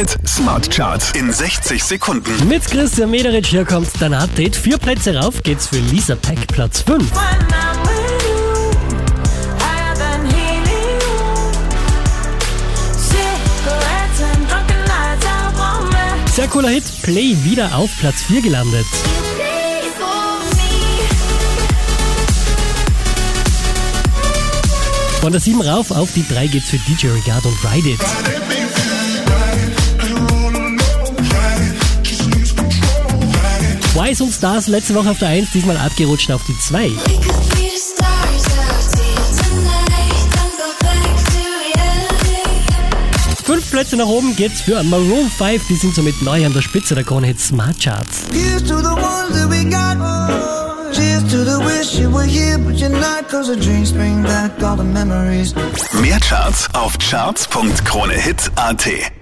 Hit Smart Charts in 60 Sekunden. Mit Christian Mederich, hier kommt dein Update. Vier Plätze rauf geht's für Lisa Peck, Platz 5. Sehr cooler Hit, Play wieder auf Platz 4 gelandet. Von der 7 rauf auf die 3 geht's für DJ Regard und Ride It. Wise und Stars letzte Woche auf der 1, diesmal abgerutscht auf die 2. Fünf Plätze nach oben geht's für Maroon 5, die sind somit neu an der Spitze der Krone Hit Smart Charts. Mehr Charts auf charts.kronehit.at.